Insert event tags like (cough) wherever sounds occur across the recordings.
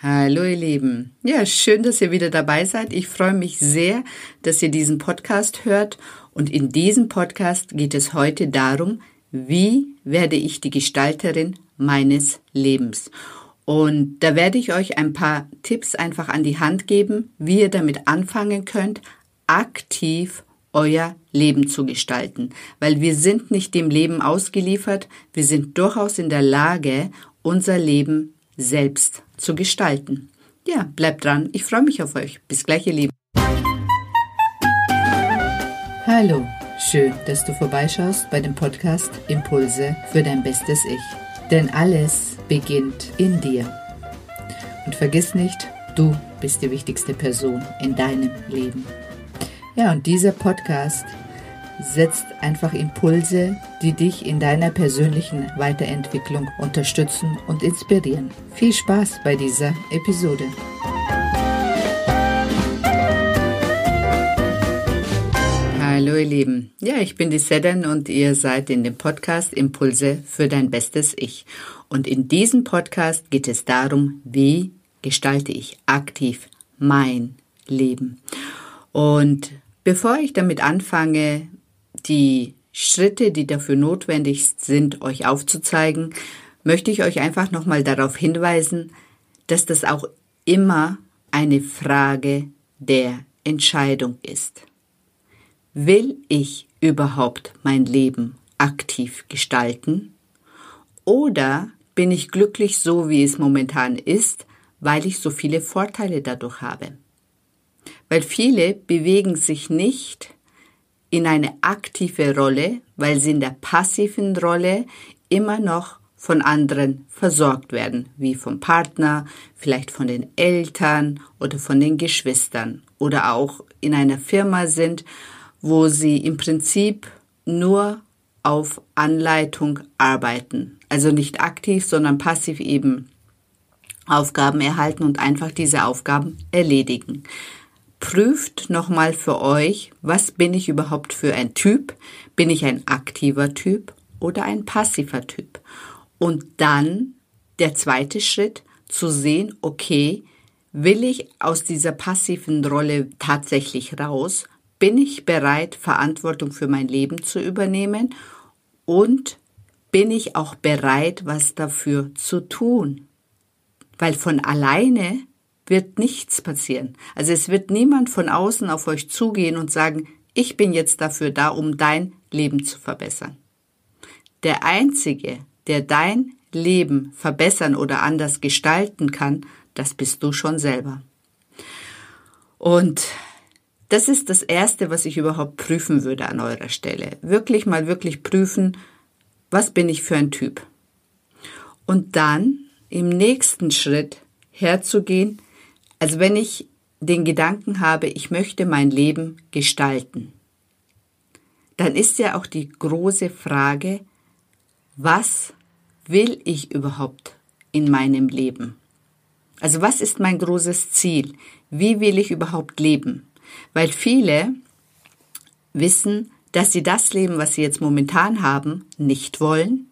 Hallo ihr Lieben. Ja, schön, dass ihr wieder dabei seid. Ich freue mich sehr, dass ihr diesen Podcast hört. Und in diesem Podcast geht es heute darum, wie werde ich die Gestalterin meines Lebens. Und da werde ich euch ein paar Tipps einfach an die Hand geben, wie ihr damit anfangen könnt, aktiv euer Leben zu gestalten. Weil wir sind nicht dem Leben ausgeliefert, wir sind durchaus in der Lage, unser Leben selbst zu gestalten. Ja, bleibt dran. Ich freue mich auf euch. Bis gleich, ihr Lieben. Hallo, schön, dass du vorbeischaust bei dem Podcast Impulse für dein bestes Ich. Denn alles beginnt in dir. Und vergiss nicht, du bist die wichtigste Person in deinem Leben. Ja, und dieser Podcast setzt einfach Impulse, die dich in deiner persönlichen Weiterentwicklung unterstützen und inspirieren. Viel Spaß bei dieser Episode. Hallo ihr Lieben. Ja, ich bin die Sedan und ihr seid in dem Podcast Impulse für dein bestes Ich. Und in diesem Podcast geht es darum, wie gestalte ich aktiv mein Leben. Und bevor ich damit anfange, die Schritte, die dafür notwendig sind, euch aufzuzeigen, möchte ich euch einfach nochmal darauf hinweisen, dass das auch immer eine Frage der Entscheidung ist. Will ich überhaupt mein Leben aktiv gestalten? Oder bin ich glücklich so, wie es momentan ist, weil ich so viele Vorteile dadurch habe? Weil viele bewegen sich nicht in eine aktive Rolle, weil sie in der passiven Rolle immer noch von anderen versorgt werden, wie vom Partner, vielleicht von den Eltern oder von den Geschwistern oder auch in einer Firma sind, wo sie im Prinzip nur auf Anleitung arbeiten. Also nicht aktiv, sondern passiv eben Aufgaben erhalten und einfach diese Aufgaben erledigen prüft nochmal für euch, was bin ich überhaupt für ein Typ? Bin ich ein aktiver Typ oder ein passiver Typ? Und dann der zweite Schritt, zu sehen, okay, will ich aus dieser passiven Rolle tatsächlich raus? Bin ich bereit, Verantwortung für mein Leben zu übernehmen? Und bin ich auch bereit, was dafür zu tun? Weil von alleine wird nichts passieren. Also es wird niemand von außen auf euch zugehen und sagen, ich bin jetzt dafür da, um dein Leben zu verbessern. Der Einzige, der dein Leben verbessern oder anders gestalten kann, das bist du schon selber. Und das ist das Erste, was ich überhaupt prüfen würde an eurer Stelle. Wirklich mal wirklich prüfen, was bin ich für ein Typ. Und dann im nächsten Schritt herzugehen, also wenn ich den Gedanken habe, ich möchte mein Leben gestalten, dann ist ja auch die große Frage, was will ich überhaupt in meinem Leben? Also was ist mein großes Ziel? Wie will ich überhaupt leben? Weil viele wissen, dass sie das Leben, was sie jetzt momentan haben, nicht wollen,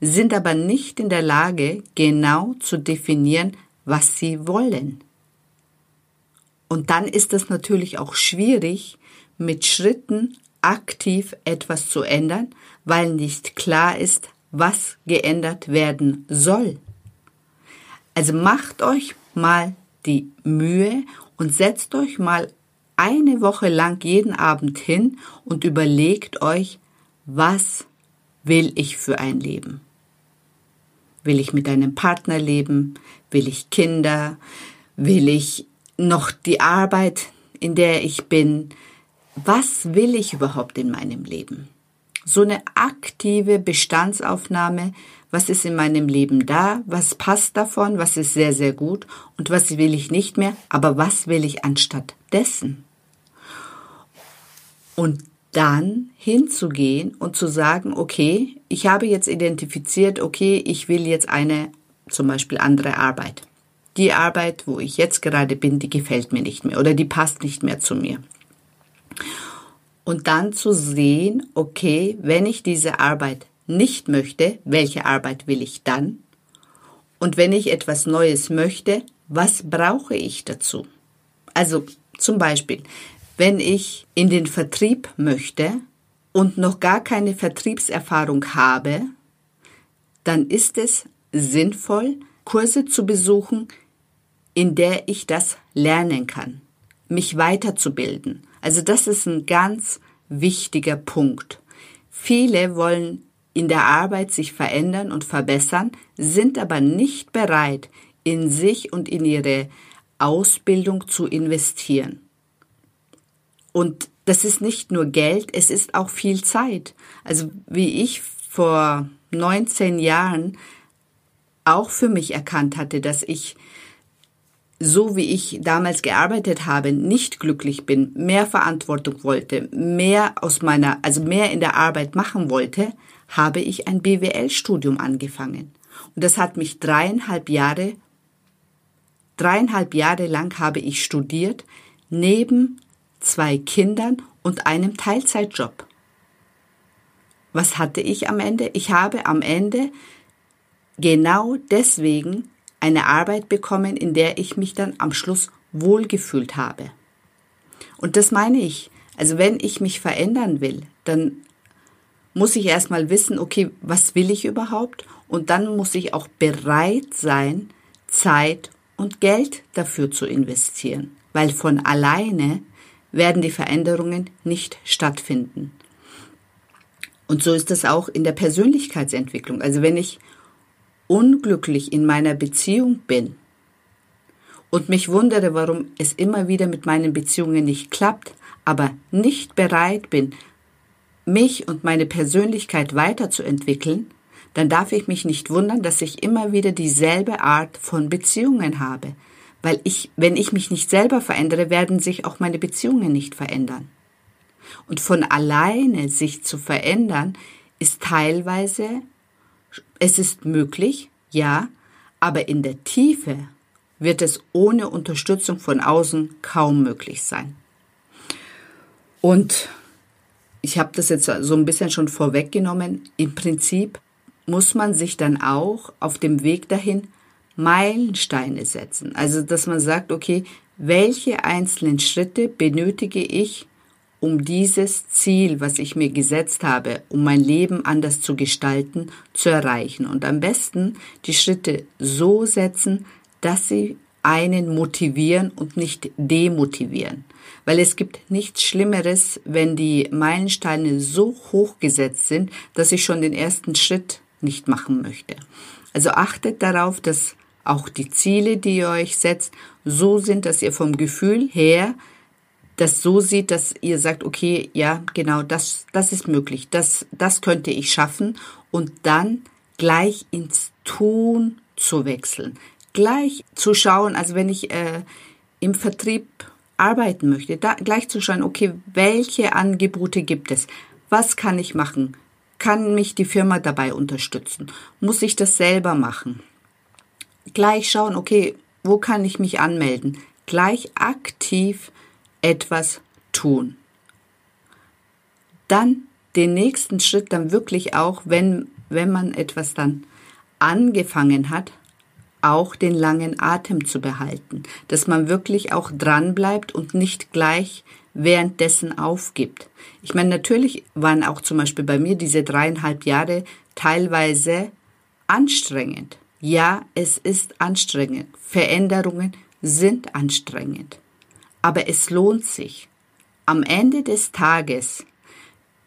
sind aber nicht in der Lage, genau zu definieren, was sie wollen. Und dann ist es natürlich auch schwierig, mit Schritten aktiv etwas zu ändern, weil nicht klar ist, was geändert werden soll. Also macht euch mal die Mühe und setzt euch mal eine Woche lang jeden Abend hin und überlegt euch, was will ich für ein Leben? Will ich mit einem Partner leben? Will ich Kinder? Will ich noch die Arbeit, in der ich bin. Was will ich überhaupt in meinem Leben? So eine aktive Bestandsaufnahme, was ist in meinem Leben da, was passt davon, was ist sehr, sehr gut und was will ich nicht mehr, aber was will ich anstatt dessen? Und dann hinzugehen und zu sagen, okay, ich habe jetzt identifiziert, okay, ich will jetzt eine zum Beispiel andere Arbeit die Arbeit, wo ich jetzt gerade bin, die gefällt mir nicht mehr oder die passt nicht mehr zu mir. Und dann zu sehen, okay, wenn ich diese Arbeit nicht möchte, welche Arbeit will ich dann? Und wenn ich etwas Neues möchte, was brauche ich dazu? Also zum Beispiel, wenn ich in den Vertrieb möchte und noch gar keine Vertriebserfahrung habe, dann ist es sinnvoll, Kurse zu besuchen, in der ich das lernen kann, mich weiterzubilden. Also das ist ein ganz wichtiger Punkt. Viele wollen in der Arbeit sich verändern und verbessern, sind aber nicht bereit, in sich und in ihre Ausbildung zu investieren. Und das ist nicht nur Geld, es ist auch viel Zeit. Also wie ich vor 19 Jahren auch für mich erkannt hatte, dass ich so wie ich damals gearbeitet habe, nicht glücklich bin, mehr Verantwortung wollte, mehr aus meiner, also mehr in der Arbeit machen wollte, habe ich ein BWL-Studium angefangen. Und das hat mich dreieinhalb Jahre, dreieinhalb Jahre lang habe ich studiert, neben zwei Kindern und einem Teilzeitjob. Was hatte ich am Ende? Ich habe am Ende genau deswegen eine Arbeit bekommen, in der ich mich dann am Schluss wohlgefühlt habe. Und das meine ich. Also wenn ich mich verändern will, dann muss ich erstmal wissen, okay, was will ich überhaupt? Und dann muss ich auch bereit sein, Zeit und Geld dafür zu investieren. Weil von alleine werden die Veränderungen nicht stattfinden. Und so ist es auch in der Persönlichkeitsentwicklung. Also wenn ich unglücklich in meiner Beziehung bin und mich wundere, warum es immer wieder mit meinen Beziehungen nicht klappt, aber nicht bereit bin, mich und meine Persönlichkeit weiterzuentwickeln, dann darf ich mich nicht wundern, dass ich immer wieder dieselbe Art von Beziehungen habe. Weil ich, wenn ich mich nicht selber verändere, werden sich auch meine Beziehungen nicht verändern. Und von alleine sich zu verändern, ist teilweise, es ist möglich, ja, aber in der Tiefe wird es ohne Unterstützung von außen kaum möglich sein. Und ich habe das jetzt so ein bisschen schon vorweggenommen. Im Prinzip muss man sich dann auch auf dem Weg dahin Meilensteine setzen. Also, dass man sagt, okay, welche einzelnen Schritte benötige ich, um dieses Ziel, was ich mir gesetzt habe, um mein Leben anders zu gestalten, zu erreichen. Und am besten die Schritte so setzen, dass sie einen motivieren und nicht demotivieren. Weil es gibt nichts Schlimmeres, wenn die Meilensteine so hoch gesetzt sind, dass ich schon den ersten Schritt nicht machen möchte. Also achtet darauf, dass auch die Ziele, die ihr euch setzt, so sind, dass ihr vom Gefühl her das so sieht, dass ihr sagt, okay, ja, genau, das, das ist möglich, das, das könnte ich schaffen und dann gleich ins Tun zu wechseln, gleich zu schauen, also wenn ich äh, im Vertrieb arbeiten möchte, da gleich zu schauen, okay, welche Angebote gibt es, was kann ich machen, kann mich die Firma dabei unterstützen, muss ich das selber machen, gleich schauen, okay, wo kann ich mich anmelden, gleich aktiv etwas tun. Dann den nächsten Schritt dann wirklich auch, wenn, wenn man etwas dann angefangen hat, auch den langen Atem zu behalten, dass man wirklich auch dran bleibt und nicht gleich währenddessen aufgibt. Ich meine, natürlich waren auch zum Beispiel bei mir diese dreieinhalb Jahre teilweise anstrengend. Ja, es ist anstrengend. Veränderungen sind anstrengend aber es lohnt sich. Am Ende des Tages,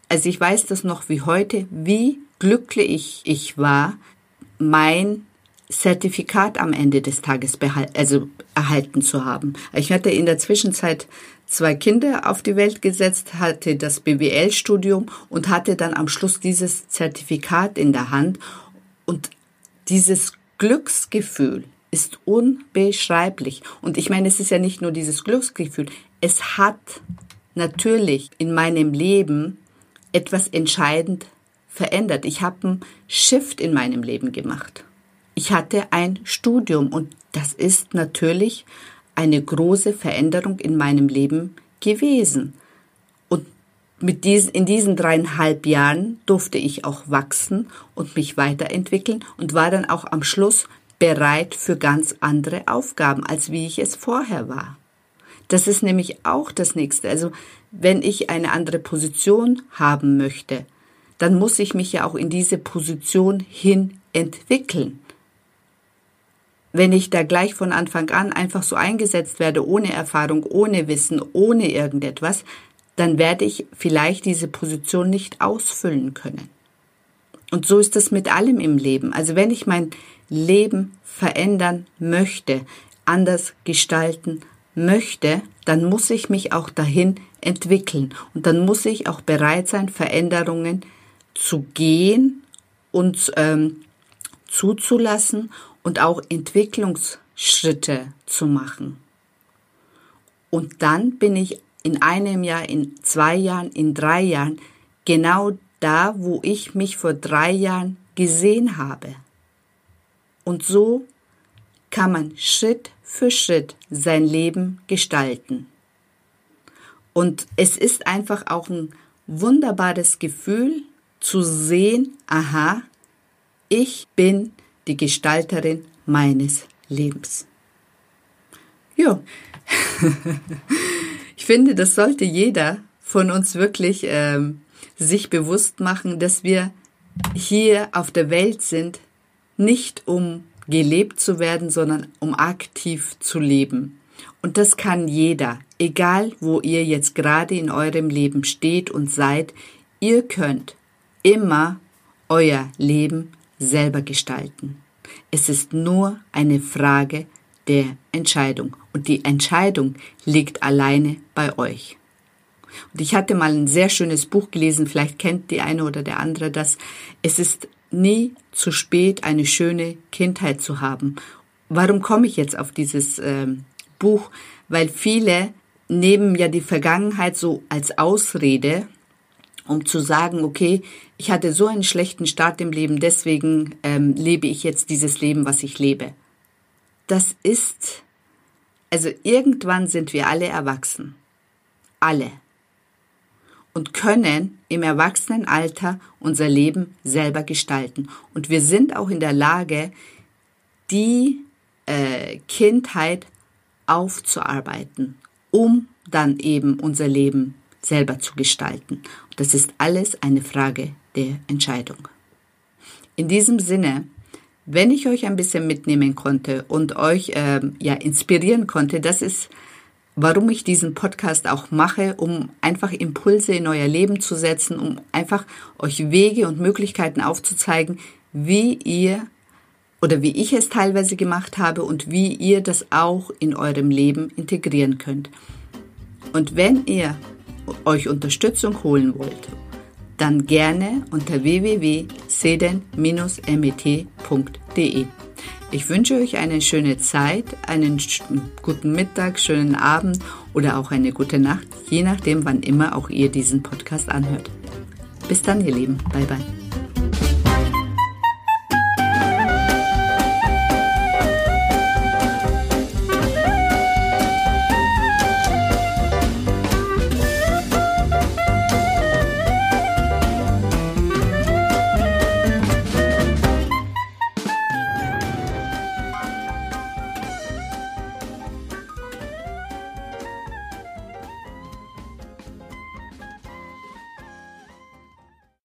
also ich weiß das noch wie heute, wie glücklich ich war, mein Zertifikat am Ende des Tages also erhalten zu haben. Ich hatte in der Zwischenzeit zwei Kinder auf die Welt gesetzt, hatte das BWL-Studium und hatte dann am Schluss dieses Zertifikat in der Hand und dieses Glücksgefühl, ist unbeschreiblich. Und ich meine, es ist ja nicht nur dieses Glücksgefühl. Es hat natürlich in meinem Leben etwas entscheidend verändert. Ich habe einen Shift in meinem Leben gemacht. Ich hatte ein Studium und das ist natürlich eine große Veränderung in meinem Leben gewesen. Und mit diesen, in diesen dreieinhalb Jahren durfte ich auch wachsen und mich weiterentwickeln und war dann auch am Schluss bereit für ganz andere Aufgaben, als wie ich es vorher war. Das ist nämlich auch das nächste. Also wenn ich eine andere Position haben möchte, dann muss ich mich ja auch in diese Position hin entwickeln. Wenn ich da gleich von Anfang an einfach so eingesetzt werde, ohne Erfahrung, ohne Wissen, ohne irgendetwas, dann werde ich vielleicht diese Position nicht ausfüllen können. Und so ist es mit allem im Leben. Also wenn ich mein Leben verändern möchte, anders gestalten möchte, dann muss ich mich auch dahin entwickeln. Und dann muss ich auch bereit sein, Veränderungen zu gehen und ähm, zuzulassen und auch Entwicklungsschritte zu machen. Und dann bin ich in einem Jahr, in zwei Jahren, in drei Jahren genau da, wo ich mich vor drei Jahren gesehen habe. Und so kann man Schritt für Schritt sein Leben gestalten. Und es ist einfach auch ein wunderbares Gefühl zu sehen, aha, ich bin die Gestalterin meines Lebens. Ja, (laughs) ich finde, das sollte jeder von uns wirklich ähm, sich bewusst machen, dass wir hier auf der Welt sind, nicht um gelebt zu werden, sondern um aktiv zu leben. Und das kann jeder, egal wo ihr jetzt gerade in eurem Leben steht und seid, ihr könnt immer euer Leben selber gestalten. Es ist nur eine Frage der Entscheidung und die Entscheidung liegt alleine bei euch. Und ich hatte mal ein sehr schönes Buch gelesen, vielleicht kennt die eine oder der andere das. Es ist nie zu spät, eine schöne Kindheit zu haben. Warum komme ich jetzt auf dieses äh, Buch? Weil viele nehmen ja die Vergangenheit so als Ausrede, um zu sagen, okay, ich hatte so einen schlechten Start im Leben, deswegen ähm, lebe ich jetzt dieses Leben, was ich lebe. Das ist, also irgendwann sind wir alle erwachsen. Alle und können im Erwachsenenalter unser Leben selber gestalten. Und wir sind auch in der Lage, die äh, Kindheit aufzuarbeiten, um dann eben unser Leben selber zu gestalten. Und das ist alles eine Frage der Entscheidung. In diesem Sinne, wenn ich euch ein bisschen mitnehmen konnte und euch äh, ja inspirieren konnte, das ist warum ich diesen Podcast auch mache, um einfach Impulse in euer Leben zu setzen, um einfach euch Wege und Möglichkeiten aufzuzeigen, wie ihr oder wie ich es teilweise gemacht habe und wie ihr das auch in eurem Leben integrieren könnt. Und wenn ihr euch Unterstützung holen wollt, dann gerne unter www.seden-met.de. Ich wünsche euch eine schöne Zeit, einen guten Mittag, schönen Abend oder auch eine gute Nacht, je nachdem, wann immer auch ihr diesen Podcast anhört. Bis dann, ihr Lieben. Bye bye.